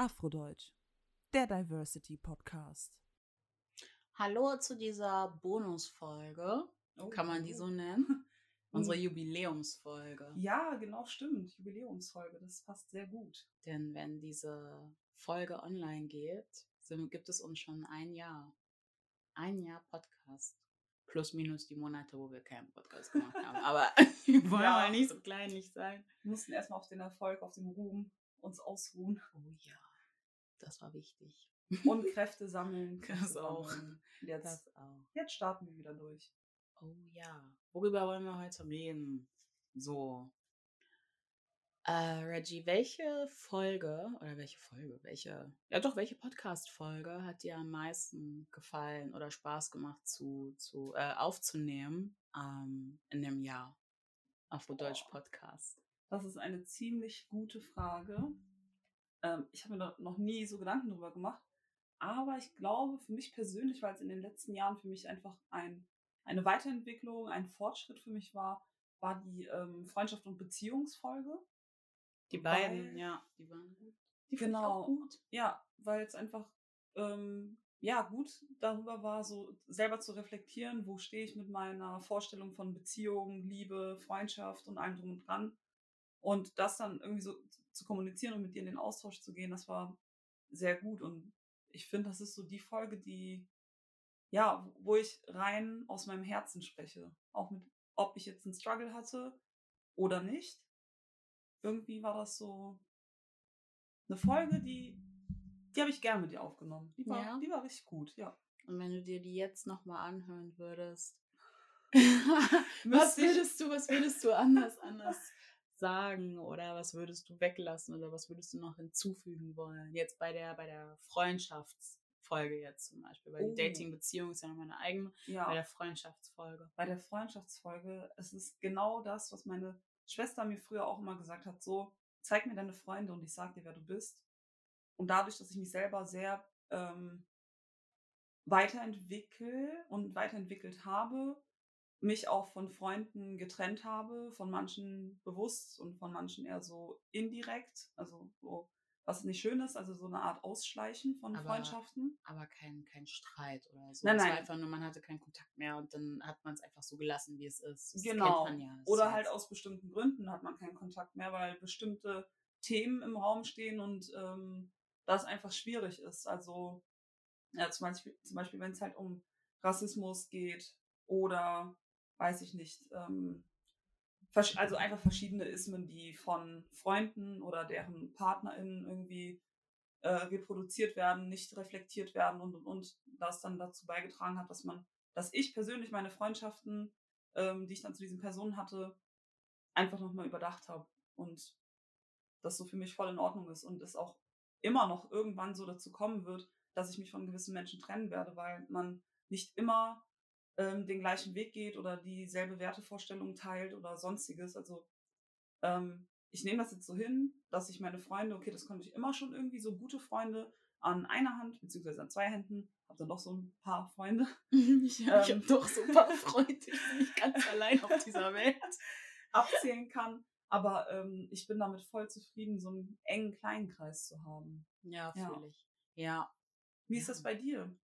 Afrodeutsch, der Diversity Podcast. Hallo zu dieser Bonusfolge. Oh, Kann man die so nennen? Unsere Jubiläumsfolge. Ja, genau, stimmt. Jubiläumsfolge, das passt sehr gut. Denn wenn diese Folge online geht, sind, gibt es uns schon ein Jahr. Ein Jahr Podcast. Plus minus die Monate, wo wir keinen Podcast gemacht haben. Aber wir wollen Ja. mal nicht so kleinlich sein. Wir mussten erstmal auf den Erfolg, auf den Ruhm uns ausruhen Oh ja, das war wichtig. und Kräfte sammeln. Das auch. Jetzt, Das auch. jetzt starten wir wieder durch. Oh ja. Worüber wollen wir heute reden? So. Äh, Reggie, welche Folge oder welche Folge, welche, ja doch, welche Podcast-Folge hat dir am meisten gefallen oder Spaß gemacht zu, zu äh, aufzunehmen ähm, in dem Jahr? Afrodeutsch. Podcast. Das ist eine ziemlich gute Frage. Ähm, ich habe mir noch nie so Gedanken drüber gemacht. Aber ich glaube, für mich persönlich, weil es in den letzten Jahren für mich einfach ein, eine Weiterentwicklung, ein Fortschritt für mich war, war die ähm, Freundschaft- und Beziehungsfolge. Die beiden, Weil- ja, die waren gut. Die Genau. gut. Ja, weil es einfach ähm, ja gut darüber war, so selber zu reflektieren, wo stehe ich mit meiner Vorstellung von Beziehung, Liebe, Freundschaft und allem drum und dran. Und das dann irgendwie so zu kommunizieren und mit dir in den Austausch zu gehen, das war sehr gut. Und ich finde, das ist so die Folge, die, ja, wo ich rein aus meinem Herzen spreche. Auch mit, ob ich jetzt einen Struggle hatte oder nicht. Irgendwie war das so eine Folge, die, die habe ich gern mit dir aufgenommen. Die war, Ja. die war richtig gut, ja. Und wenn du dir die jetzt nochmal anhören würdest, was würdest du, was würdest du anders, anders sagen oder was würdest du weglassen oder was würdest du noch hinzufügen wollen? Jetzt bei der, bei der Freundschaftsfolge jetzt zum Beispiel, weil Oh. die Dating-Beziehung ist ja nochmal eine eigene, Ja. bei der Freundschaftsfolge. bei der Freundschaftsfolge, es ist genau das, was meine Schwester mir früher auch immer gesagt hat, so, zeig mir deine Freunde und ich sag dir, wer du bist. Und dadurch, dass ich mich selber sehr ähm, weiterentwickle und weiterentwickelt habe, mich auch von Freunden getrennt habe, von manchen bewusst und von manchen eher so indirekt, also so, was nicht schön ist, also so eine Art Ausschleichen von Aber- Freundschaften. Aber kein, kein Streit oder so. Nein, es war nein. einfach nur, man hatte keinen Kontakt mehr und dann hat man es einfach so gelassen, wie es ist. Das Genau. Ja. Oder ja halt aus bestimmten Gründen hat man keinen Kontakt mehr, weil bestimmte Themen im Raum stehen und ähm, das einfach schwierig ist. Also ja, zum Beispiel, zum Beispiel wenn es halt um Rassismus geht oder weiß ich nicht, ähm, also einfach verschiedene Ismen, die von Freunden oder deren PartnerInnen irgendwie äh, reproduziert werden, nicht reflektiert werden und und und das dann dazu beigetragen hat, dass man, dass ich persönlich meine Freundschaften ähm, die ich dann zu diesen Personen hatte, einfach nochmal überdacht habe und das so für mich voll in Ordnung ist und es auch immer noch irgendwann so dazu kommen wird, dass ich mich von gewissen Menschen trennen werde, weil man nicht immer ähm, den gleichen Weg geht oder dieselbe Wertevorstellung teilt oder sonstiges. Also ähm, ich nehme das jetzt so hin, dass ich meine Freunde, okay, das konnte ich immer schon irgendwie so gute Freunde an einer Hand, beziehungsweise an zwei Händen, habe dann doch so ein paar Freunde, ich ich habe Ähm. doch so ein paar Freunde, ich bin nicht ganz allein auf dieser Welt. abzählen kann. Aber ähm, ich bin damit voll zufrieden, so einen engen kleinen Kreis zu haben. Ja, Ja. fühle ich. Ja, Wie ist das bei dir?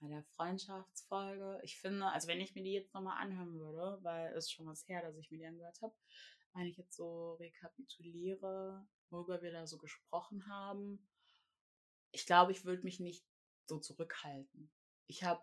Bei der Freundschaftsfolge, ich finde, also wenn ich mir die jetzt nochmal anhören würde, weil es ist schon was her, dass ich mir die angehört habe, wenn ich jetzt so rekapituliere, worüber wir da so gesprochen haben, ich glaube, ich würde mich nicht so zurückhalten. Ich habe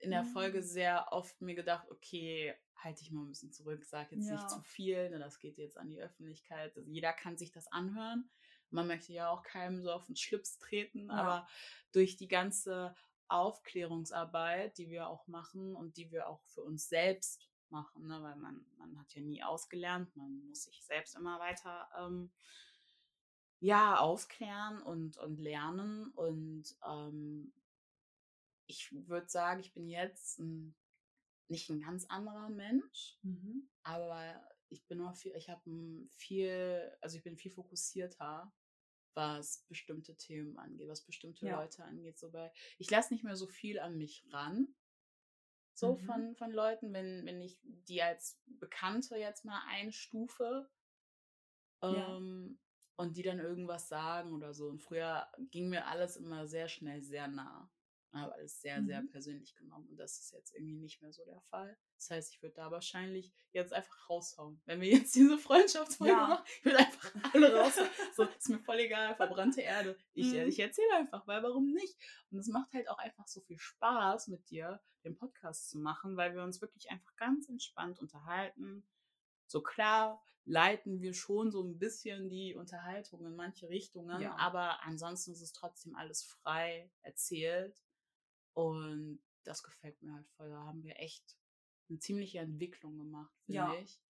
in der Folge Mhm. sehr oft mir gedacht, okay, halte ich mal ein bisschen zurück, sag jetzt Ja. nicht zu viel, ne, das geht jetzt an die Öffentlichkeit. Also jeder kann sich das anhören. Man möchte ja auch keinem so auf den Schlips treten, Ja. aber durch die ganze Aufklärungsarbeit, die wir auch machen und die wir auch für uns selbst machen, ne, weil man, man hat ja nie ausgelernt, man muss sich selbst immer weiter ähm, ja, aufklären und, und lernen. Und ähm, ich würde sagen, ich bin jetzt ein, nicht ein ganz anderer Mensch, aber ich bin noch viel, ich habe viel, also ich bin viel fokussierter, was bestimmte Themen angeht, was bestimmte Ja. Leute angeht. So bei, ich lasse nicht mehr so viel an mich ran. So Mhm. von, von Leuten, wenn, wenn ich die als Bekannte jetzt mal einstufe, Ja. ähm, und die dann irgendwas sagen oder so. Und früher ging mir alles immer sehr schnell sehr nah. Ich habe alles sehr, sehr Mhm. persönlich genommen und das ist jetzt irgendwie nicht mehr so der Fall. Das heißt, ich würde da wahrscheinlich jetzt einfach raushauen. Wenn wir jetzt diese Freundschaftsfolge Ja. machen, ich würde einfach alle raushauen. So, ist mir voll egal, verbrannte Erde. Ich, äh, Mhm. ich erzähle einfach, weil warum nicht? Und es macht halt auch einfach so viel Spaß mit dir, den Podcast zu machen, weil wir uns wirklich einfach ganz entspannt unterhalten. So klar leiten wir schon so ein bisschen die Unterhaltung in manche Richtungen, Ja. aber ansonsten ist es trotzdem alles frei erzählt. Und das gefällt mir halt voll. Da haben wir echt eine ziemliche Entwicklung gemacht, finde Ja. ich.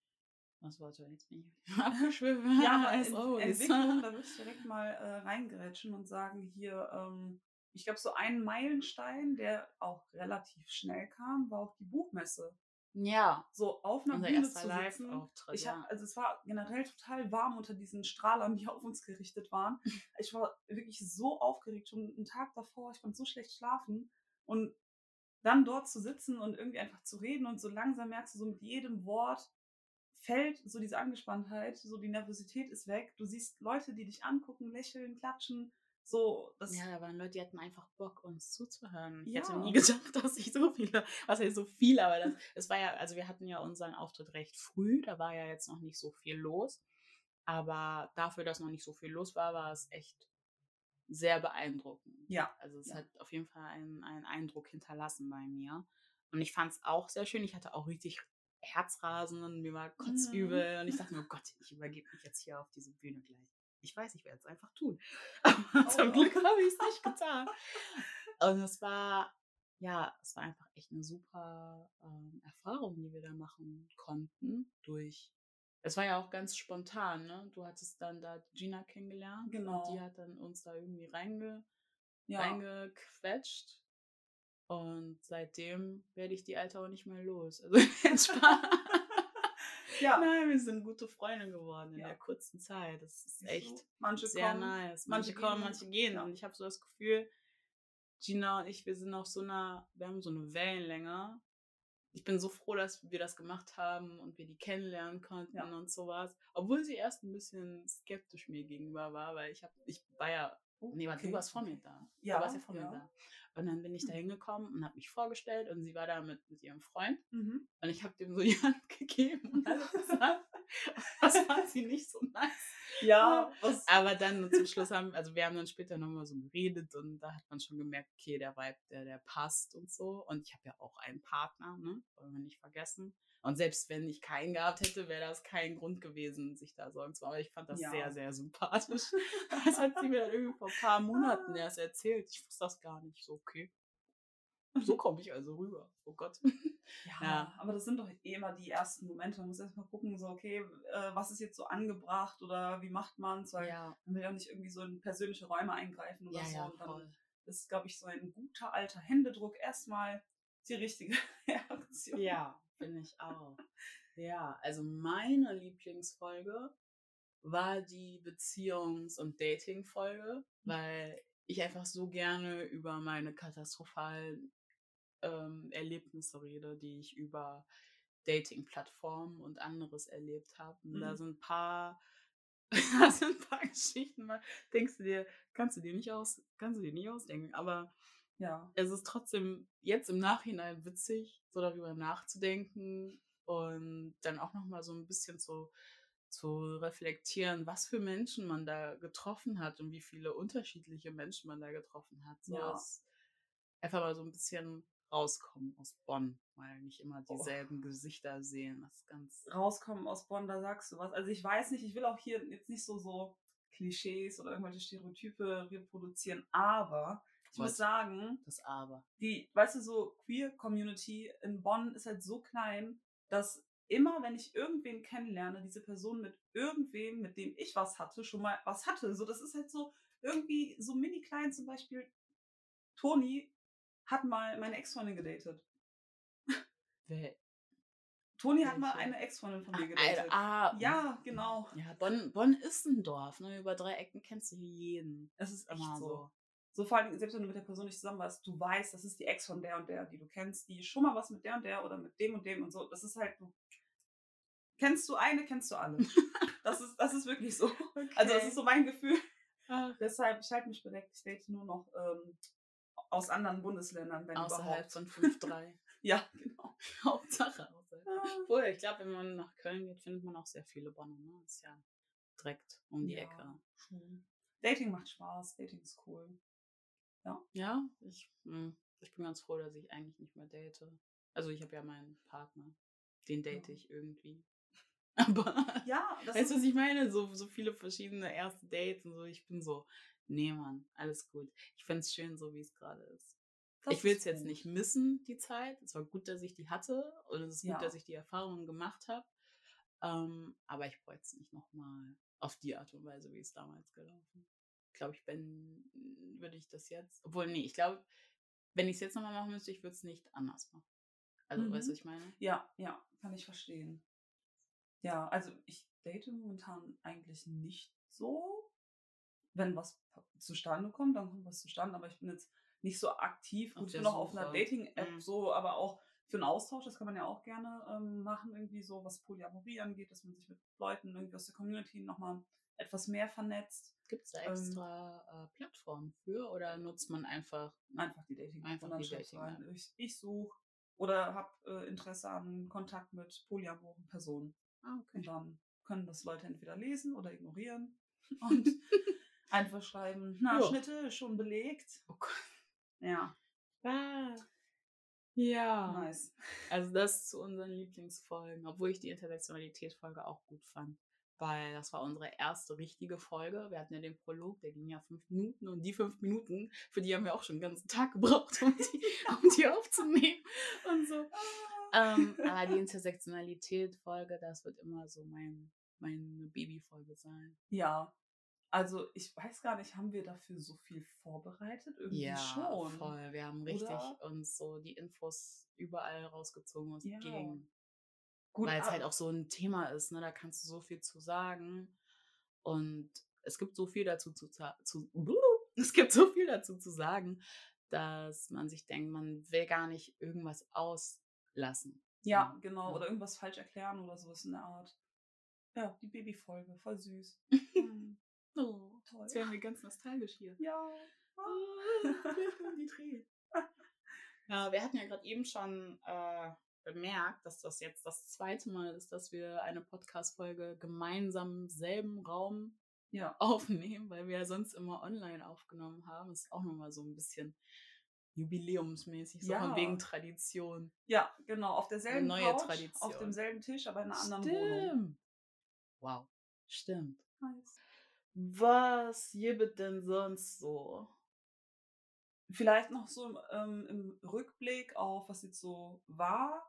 Was warte, jetzt bin ich abgeschwiffen. Ja, aber. Entwicklung, da würde ich direkt mal äh, reingerätschen und sagen, hier, ähm, ich glaube, so ein Meilenstein, der auch relativ schnell kam, war auch die Buchmesse. Ja, So auf einer unser Bühne zu sitzen. Ich hab, also es war generell total warm unter diesen Strahlern, die auf uns gerichtet waren. Ich war wirklich so aufgeregt schon einen Tag davor. Ich konnte so schlecht schlafen und dann dort zu sitzen und irgendwie einfach zu reden und so langsam merkst du so mit jedem Wort fällt so diese Angespanntheit, so die Nervosität ist weg. Du siehst Leute, die dich angucken, lächeln, klatschen. So, das Ja, da waren Leute, die hatten einfach Bock, uns zuzuhören. Ich Ja. hätte nie gedacht, dass ich so viele, was heißt so viel, aber das, es war ja, also wir hatten ja unseren Auftritt recht früh, da war ja jetzt noch nicht so viel los. Aber dafür, dass noch nicht so viel los war, war es echt sehr beeindruckend. Ja, Also es ja. hat auf jeden Fall einen, einen Eindruck hinterlassen bei mir. Und ich fand es auch sehr schön. Ich hatte auch richtig Herzrasen und mir war kotzübel. Und ich dachte mir, oh Gott, ich übergebe mich jetzt hier auf diese Bühne gleich. Ich weiß, ich werde es einfach tun. Aber zum Oh. Glück habe ich es nicht getan. Und es war, ja, es war einfach echt eine super ähm, Erfahrung, die wir da machen konnten. Durch, es war ja auch ganz spontan, ne? Du hattest dann da Gina kennengelernt. Genau. Und die hat dann uns da irgendwie reinge, ja. reingequetscht. Und seitdem werde ich die Alte auch nicht mehr los. Also entspannt. ja. Nein, wir sind gute Freunde geworden in Ja. der kurzen Zeit. Das ist echt manche sehr kommen, nice. manche Manche, kommen, gehen. manche gehen. Ja. Und ich habe so das Gefühl, Gina und ich, wir sind auf so einer, wir haben so eine Wellenlänge. Ich bin so froh, dass wir das gemacht haben und wir die kennenlernen konnten Ja. und sowas. Obwohl sie erst ein bisschen skeptisch mir gegenüber war, weil ich habe, ich war ja, Oh, nee, okay, du warst vor okay. mir da. Ja, du warst ja vor ja. mir da. Und dann bin ich da Hm. hingekommen und habe mich vorgestellt und sie war da mit, mit ihrem Freund. Mhm. Und ich habe dem so die Hand gegeben und alles gesagt. Das fand sie nicht so nice. Ja, was, Aber dann zum Schluss haben, also wir haben dann später nochmal so geredet und da hat man schon gemerkt, okay, der Vibe, der, der passt und so. Und ich habe ja auch einen Partner, ne? Wollen wir nicht vergessen. Und selbst wenn ich keinen gehabt hätte, wäre das kein Grund gewesen, sich da Sorgen zu machen. Aber ich fand das Ja. sehr, sehr sympathisch. Das hat sie mir dann irgendwie vor ein paar Monaten erst erzählt. Ich wusste das gar nicht. So, okay. So komme ich also rüber. Oh Gott. Ja, Ja. aber das sind doch eh immer die ersten Momente. Man muss erstmal gucken, so, okay, äh, was ist jetzt so angebracht oder wie macht man es? Weil Ja, man will ja nicht irgendwie so in persönliche Räume eingreifen oder ja, so. ja, und dann voll. ist, glaube ich, so ein guter alter Händedruck erstmal die richtige Reaktion. Ja, finde ich auch. Ja, also meine Lieblingsfolge war die Beziehungs- und Dating-Folge, weil ich einfach so gerne über meine katastrophalen ähm, Erlebnisse rede, die ich über Dating-Plattformen und anderes erlebt habe. Und da Mhm. sind ein paar, da sind ein paar Geschichten, mal denkst du dir, kannst du dir nicht aus, kannst du dir nicht ausdenken, aber Ja. es ist trotzdem jetzt im Nachhinein witzig, so darüber nachzudenken und dann auch nochmal so ein bisschen zu, zu reflektieren, was für Menschen man da getroffen hat und wie viele unterschiedliche Menschen man da getroffen hat. So Ja. einfach mal so ein bisschen rauskommen aus Bonn, weil nicht immer Oh. dieselben Gesichter sehen. Das ganz. Rauskommen aus Bonn, da sagst du was. Also ich weiß nicht, ich will auch hier jetzt nicht so, so Klischees oder irgendwelche Stereotype reproduzieren, aber ich muss Was? sagen, Das Aber. die, weißt du, so Queer-Community in Bonn ist halt so klein, dass immer, wenn ich irgendwen kennenlerne, diese Person mit irgendwem, mit dem ich was hatte, schon mal was hatte. So, das ist halt so irgendwie so mini klein zum Beispiel. Toni hat mal meine Ex-Freundin gedatet. Wer- Toni hat mal eine Ex-Freundin von Ah, mir gedatet. ah, Ja, genau. Ja, Bonn, Bonn ist ein Dorf. Ne? Über drei Ecken kennst du hier jeden. Es ist echt Immer so. so. So vor allem, selbst wenn du mit der Person nicht zusammen warst, du weißt, das ist die Ex von der und der, die du kennst, die schon mal was mit der und der oder mit dem und dem und so. Das ist halt, du, kennst du eine, kennst du alle. Das ist, das ist wirklich so. Also das ist so mein Gefühl. Ach, Deshalb, ich halte mich bedeckt. Ich date nur noch ähm, aus anderen Bundesländern, wenn außerhalb überhaupt. von 5-3. Ja, genau. Hauptsache. Ah. Obwohl, ich glaube, wenn man nach Köln geht, findet man auch sehr viele Bonner. Ne? Ist ja direkt um die Ja. Ecke. Schon. Dating macht Spaß, Dating ist cool. Ja, ich, hm, ich bin ganz froh, dass ich eigentlich nicht mehr date. Also ich habe ja meinen Partner. Den date Ja. ich irgendwie. Aber Ja, das weißt du, ist, was ich meine? So, so viele verschiedene erste Dates und so. Ich bin so, nee, Mann, alles gut. Ich finde es schön, so wie es gerade ist. das ich will es jetzt gut. nicht missen, die Zeit. Es war gut, dass ich die hatte. Und es ist gut, Ja. dass ich die Erfahrungen gemacht habe. Ähm, aber ich bräuchte es nicht nochmal auf die Art und Weise, wie es damals gelaufen ist. Ich glaube, ich bin, würde ich das jetzt, obwohl, nee, ich glaube, wenn ich es jetzt nochmal machen müsste, ich würde es nicht anders machen. Also, Mhm. weißt du, was ich meine? Ja, ja, kann ich verstehen. Ja, also ich date momentan eigentlich nicht so. Wenn was zustande kommt, dann kommt was zustande, aber ich bin jetzt nicht so aktiv. Auf Gut, ich der bin auch auf einer. Dating-App Mhm. so, aber auch für einen Austausch, das kann man ja auch gerne ähm, machen, irgendwie so, was Polyamorie angeht, dass man sich mit Leuten irgendwie aus der Community nochmal etwas mehr vernetzt. Gibt es da Ähm, extra äh, Plattformen für oder nutzt man einfach Einfach die Dating Einfach und die Dating-App. rein, Ich, ich suche oder habe äh, Interesse an Kontakt mit polyamoren Personen. Ah, Und dann können das Leute entweder lesen oder ignorieren und einfach schreiben, na, Ja. Schnitte schon belegt. Oh Gott. Ja, Ah. Ja. nice. Also das zu unseren Lieblingsfolgen, obwohl ich die Intersektionalität-Folge auch gut fand. Weil das war unsere erste richtige Folge. Wir hatten ja den Prolog, der ging ja fünf Minuten und die fünf Minuten, für die haben wir auch schon den ganzen Tag gebraucht, um die, um die aufzunehmen und so. Ähm, aber die Intersektionalität-Folge, das wird immer so mein, meine Babyfolge sein. Ja, also ich weiß gar nicht, haben wir dafür so viel vorbereitet? Irgendwie Ja, schon. voll. Wir haben richtig Oder? uns so die Infos überall rausgezogen, was Ja. ging. Gut, Weil es ah, halt auch so ein Thema ist, ne? Da kannst du so viel zu sagen. Und es gibt so viel dazu zu, zu es gibt so viel dazu zu sagen, dass man sich denkt, man will gar nicht irgendwas auslassen. Ja, So, genau. ne? Oder irgendwas falsch erklären oder sowas in der Art. Ja, die Babyfolge, voll süß. Oh, toll. jetzt werden wir ganz nostalgisch hier. Ja. die Tränen. Ja, wir hatten ja gerade eben schon äh, bemerkt, dass das jetzt das zweite Mal ist, dass wir eine Podcast-Folge gemeinsam im selben Raum Ja. aufnehmen, weil wir ja sonst immer online aufgenommen haben. Das ist auch nochmal so ein bisschen jubiläumsmäßig, so Ja. von wegen Tradition. Ja, genau. Auf derselben neue Couch, Tradition. auf demselben Tisch, aber in einer anderen Wohnung. Stimmt. Wow, stimmt. Nice. Was gibt denn sonst so? Vielleicht noch so im, ähm, im Rückblick auf, was jetzt so war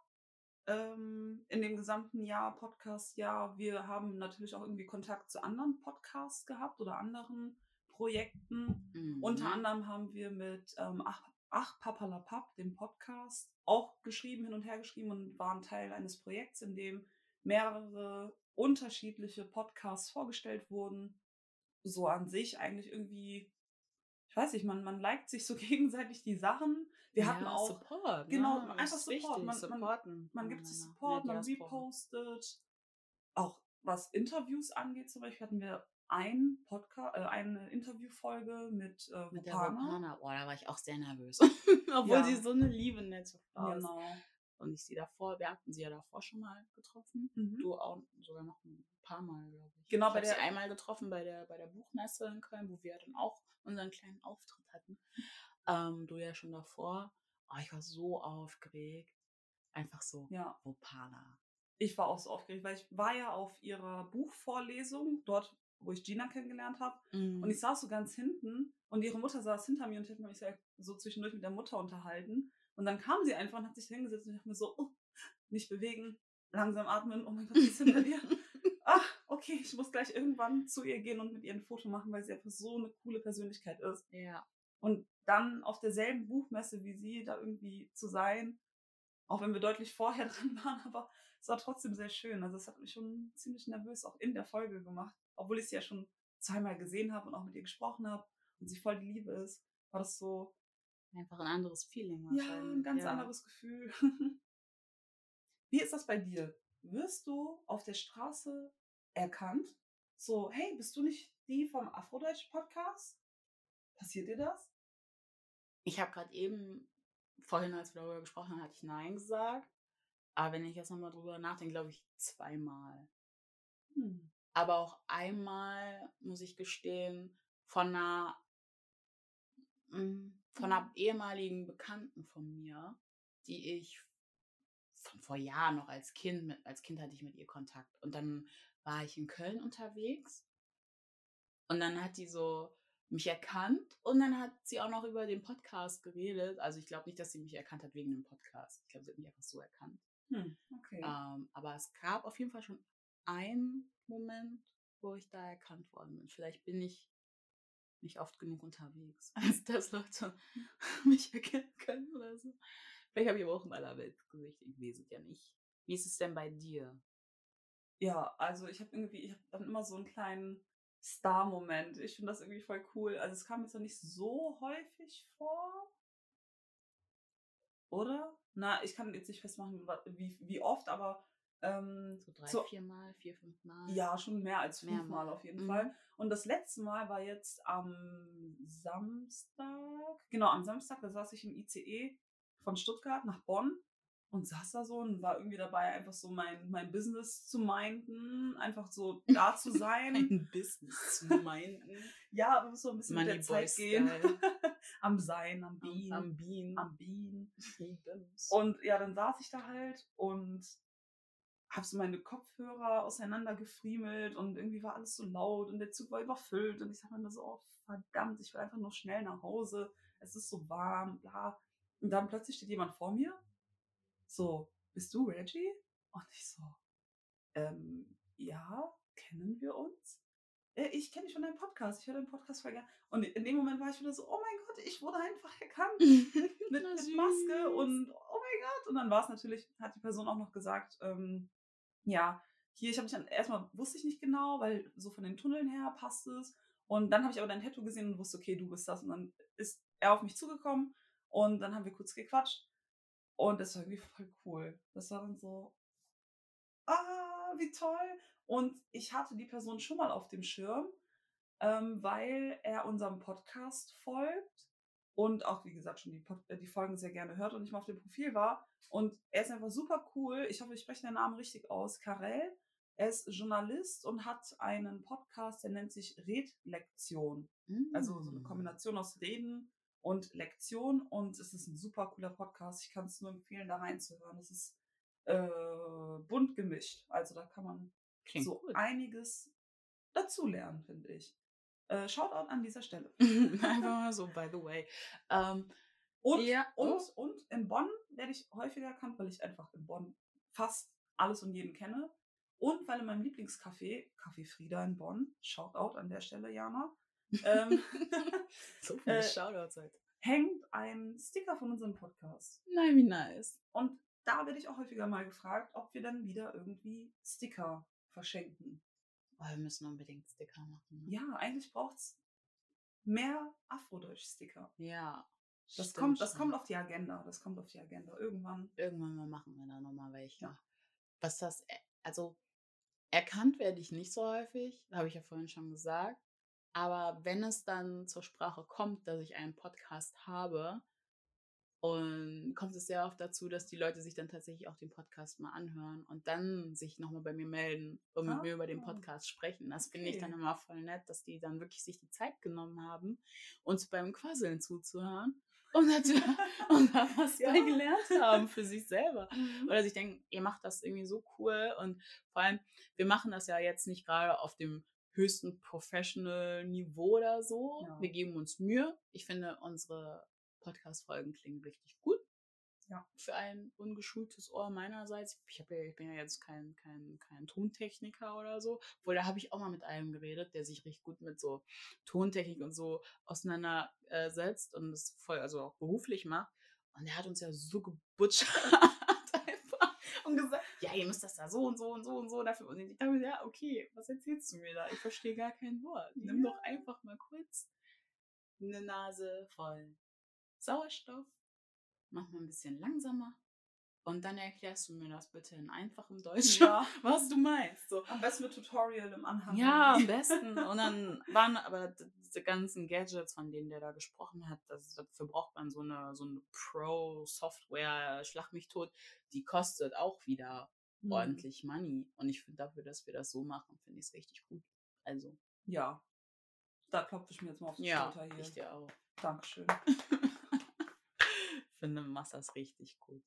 ähm, in dem gesamten Jahr, Podcast-Jahr. Wir haben natürlich auch irgendwie Kontakt zu anderen Podcasts gehabt oder anderen Projekten. Mhm. Unter anderem haben wir mit ähm, Ach, Ach Papalapap, dem Podcast, auch geschrieben, hin und her geschrieben und waren Teil eines Projekts, in dem mehrere unterschiedliche Podcasts vorgestellt wurden. So an sich eigentlich irgendwie, ich weiß nicht, man, man liked sich so gegenseitig die Sachen. Wir hatten ja, auch, Support. genau, ne? Das einfach Support. wichtig, Man- man- man gibt sich. Support, der man repostet. Auch was Interviews angeht, zum Beispiel hatten wir ein Podcast, äh, eine Interviewfolge mit, äh, Mit der Vopana. Vopana. Boah, da war ich auch sehr nervös. Obwohl Ja. sie so eine liebe, nette Frau ist. Genau. Und ich sie davor, wir hatten sie ja davor schon mal getroffen. Mhm. Du auch sogar noch ein paar Mal, glaube ich. Genau, ich bei habe sie der- einmal getroffen bei der, bei der Buchmesse in Köln, wo wir dann auch unseren kleinen Auftritt hatten. Ähm, du ja schon davor. Oh, ich war so aufgeregt. Einfach so, Ja, Vopana. ich war auch so aufgeregt, weil ich war ja auf ihrer Buchvorlesung, dort, wo ich Gina kennengelernt habe. Mhm. Und ich saß so ganz hinten und ihre Mutter saß hinter mir und ich habe mich so zwischendurch mit der Mutter unterhalten. Und dann kam sie einfach und hat sich hingesetzt und ich dachte mir so, oh, nicht bewegen, langsam atmen, oh mein Gott, sie ist hinter dir. Ach, okay, ich muss gleich irgendwann zu ihr gehen und mit ihr ein Foto machen, weil sie einfach so eine coole Persönlichkeit ist. ja. Und dann auf derselben Buchmesse wie sie da irgendwie zu sein, auch wenn wir deutlich vorher dran waren, aber es war trotzdem sehr schön. Also es hat mich schon ziemlich nervös auch in der Folge gemacht. Obwohl ich sie ja schon zweimal gesehen habe und auch mit ihr gesprochen habe und sie voll die Liebe ist, war das so, Einfach ein anderes Feeling ja, ein ganz ja. anderes Gefühl. Wie ist das bei dir? wirst du auf der Straße erkannt? So, hey, bist du nicht die vom Afrodeutsch-Podcast? Passiert dir das? Ich habe gerade eben, vorhin, als wir darüber gesprochen haben, hatte ich Nein gesagt. Aber wenn ich jetzt nochmal drüber nachdenke, glaube ich zweimal. Hm. Aber auch einmal, muss ich gestehen, von einer, mm, von einer ehemaligen Bekannten von mir, die ich von vor Jahren noch als Kind, mit, als Kind hatte ich mit ihr Kontakt. Und dann war ich in Köln unterwegs. Und dann hat die so mich erkannt und dann hat sie auch noch über den Podcast geredet. Also ich glaube nicht, dass sie mich erkannt hat wegen dem Podcast. Ich glaube, sie hat mich einfach so erkannt. Hm, okay. Ähm, aber es gab auf jeden Fall schon einen Moment, wo ich da erkannt worden bin. Vielleicht bin ich nicht oft genug unterwegs, als dass Leute mich erkennen können oder so. Vielleicht habe ich aber auch in aller Welt Gesicht. Ich weiß es ja nicht. Wie ist es denn bei dir? Ja, also ich habe irgendwie, ich habe dann immer so einen kleinen Star-Moment. Ich finde das irgendwie voll cool. Also es kam jetzt noch nicht so häufig vor. Oder? Na, ich kann jetzt nicht festmachen, wie, wie oft, aber ähm, So drei, so- vier Mal, vier, fünf Mal? ja, schon mehr als fünfmal auf jeden Mhm. Fall. Und das letzte Mal war jetzt am Samstag. Genau, am Samstag, da saß ich im ICE von Stuttgart nach Bonn und saß da so und war irgendwie dabei, einfach so mein, mein Business zu minden, einfach so da zu sein. Ein Business zu meinen. ja, aber so ein bisschen mit Money der Zeit gehen. Am Sein, am Am, Bienen. am Bean. am Bienen. Biens. Und ja, dann saß ich da halt und hab so meine Kopfhörer auseinander gefriemelt und irgendwie war alles so laut und der Zug war überfüllt und ich sag mir nur so, oh, verdammt, ich will einfach nur schnell nach Hause, es ist so warm, bla. Und dann plötzlich steht jemand vor mir, so, bist du Reggie? Und ich so, ähm, ja, kennen wir uns? "Äh, Ich kenne dich von deinem Podcast, ich höre deinen Podcast voll gerne. Und in dem Moment war ich wieder so, oh mein Gott, ich wurde einfach erkannt mit, mit Maske und oh mein Gott. Und dann war es natürlich, hat die Person auch noch gesagt, ähm, ja, hier, ich habe mich dann erstmal wusste ich nicht genau, weil so von den Tunneln her passt es. Und dann habe ich aber dein Tattoo gesehen und wusste, okay, du bist das. Und dann ist er auf mich zugekommen und dann haben wir kurz gequatscht. Und das war irgendwie voll cool. Das war dann so, ah, wie toll. Und ich hatte die Person schon mal auf dem Schirm, ähm, weil er unserem Podcast folgt und auch, wie gesagt, schon die, äh, die Folgen sehr gerne hört und ich mal auf dem Profil war. Und er ist einfach super cool. Ich hoffe, ich spreche den Namen richtig aus. Karel. Er ist Journalist und hat einen Podcast, der nennt sich Redlektion. Also so eine Mm. Kombination aus Reden und Lektion. Und es ist ein super cooler Podcast. Ich kann es nur empfehlen, da reinzuhören. Es ist äh, bunt gemischt. Also da kann man Klingt so gut. einiges dazulernen, finde ich. Äh, Shoutout an dieser Stelle. Einfach mal so, by the way. Ähm, Und, Ja, und, oh. und in Bonn werde ich häufiger erkannt, weil ich einfach in Bonn fast alles und jeden kenne. Und weil in meinem Lieblingscafé, Café Frieda in Bonn, Shoutout an der Stelle, Jana, ähm, so viele Äh, Shoutouts heute. hängt ein Sticker von unserem Podcast. Nein, wie nice. Und da werde ich auch häufiger mal gefragt, ob wir dann wieder irgendwie Sticker verschenken. Oh, wir müssen unbedingt Sticker machen. ne? Ja, eigentlich braucht es mehr Afrodeutsch-Sticker. Ja. Das, stimmt kommt, das schon. kommt auf die Agenda. Das kommt auf die Agenda. Irgendwann. Irgendwann mal machen wir da nochmal welche. Ja. Was das, ä- also erkannt werde ich nicht so häufig, habe ich ja vorhin schon gesagt. Aber wenn es dann zur Sprache kommt, dass ich einen Podcast habe, und kommt es sehr oft dazu, dass die Leute sich dann tatsächlich auch den Podcast mal anhören und dann sich nochmal bei mir melden und mit mir über den Ah. Podcast sprechen. Das finde ich dann Okay. immer voll nett, dass die dann wirklich sich die Zeit genommen haben, uns beim Quasseln zuzuhören und, natürlich, und da was Ja. gelernt haben für sich selber. Mhm. Oder sich denken, ihr macht das irgendwie so cool und vor allem, wir machen das ja jetzt nicht gerade auf dem höchsten Professional Niveau oder so. Ja. Wir geben uns Mühe. Ich finde, unsere Podcast-Folgen klingen richtig gut. Ja. Für ein ungeschultes Ohr meinerseits. Ich, hab ja, ich bin ja jetzt kein, kein, kein Tontechniker oder so. Obwohl, da habe ich auch mal mit einem geredet, der sich richtig gut mit so Tontechnik und so auseinandersetzt und das voll, also auch beruflich macht. Und der hat uns ja so gebutschert einfach und gesagt, ja, ihr müsst das da so und so und so und so dafür. Und ich dachte mir, ja, okay, was erzählst du mir da? Ich verstehe gar kein Wort. Nimm Ja. doch einfach mal kurz eine Nase voll Sauerstoff, mach mal ein bisschen langsamer Und dann erklärst du mir das bitte in einfachem Deutsch, Ja. was du meinst. So, Am besten mit Tutorial im Anhang. ja, am besten. Und dann waren aber diese ganzen Gadgets, von denen der da gesprochen hat, das, dafür braucht man so eine, so eine Pro-Software, schlag mich tot, die kostet auch wieder Hm. ordentlich Money. Und ich finde dafür, dass wir das so machen, finde ich es richtig gut. Also, Ja. Da klopfe ich mir jetzt mal auf die ja, Schulter hier. ich dir auch. Dankeschön. finde, das richtig gut.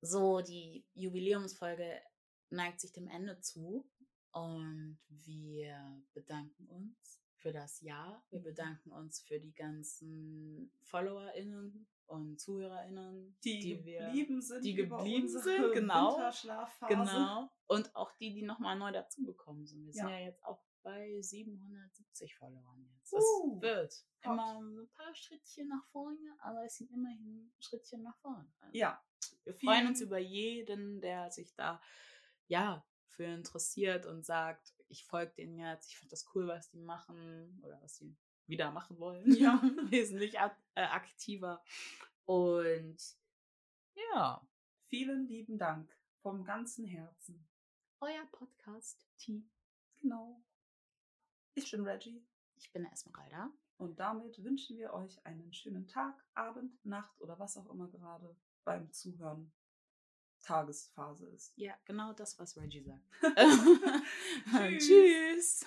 So, die Jubiläumsfolge neigt sich dem Ende zu und wir bedanken uns für das Jahr. Wir bedanken uns für die ganzen FollowerInnen und ZuhörerInnen, Die, die wir geblieben sind. die geblieben sind, genau. Genau. Und auch die, die nochmal neu dazugekommen sind. Wir sind Ja. ja jetzt auch bei 770 Followern jetzt. Das Uh, wird Gott. immer ein paar Schrittchen nach vorne, aber es sind immerhin Schrittchen nach vorne. Also Ja. wir freuen uns über jeden, der sich da ja für interessiert und sagt, ich folge denen jetzt, ich finde das cool, was die machen oder was sie wieder machen wollen. Ja. Wesentlich äh, aktiver. Und ja, Vielen lieben Dank vom ganzen Herzen. euer Podcast-Team. Genau. Ich bin Reggie Ich bin Esmeralda. und damit wünschen wir euch einen schönen Tag, Abend, Nacht oder was auch immer gerade beim Zuhören Tagesphase ist. Ja, genau das, was Reggie sagt. Tschüss. Tschüss.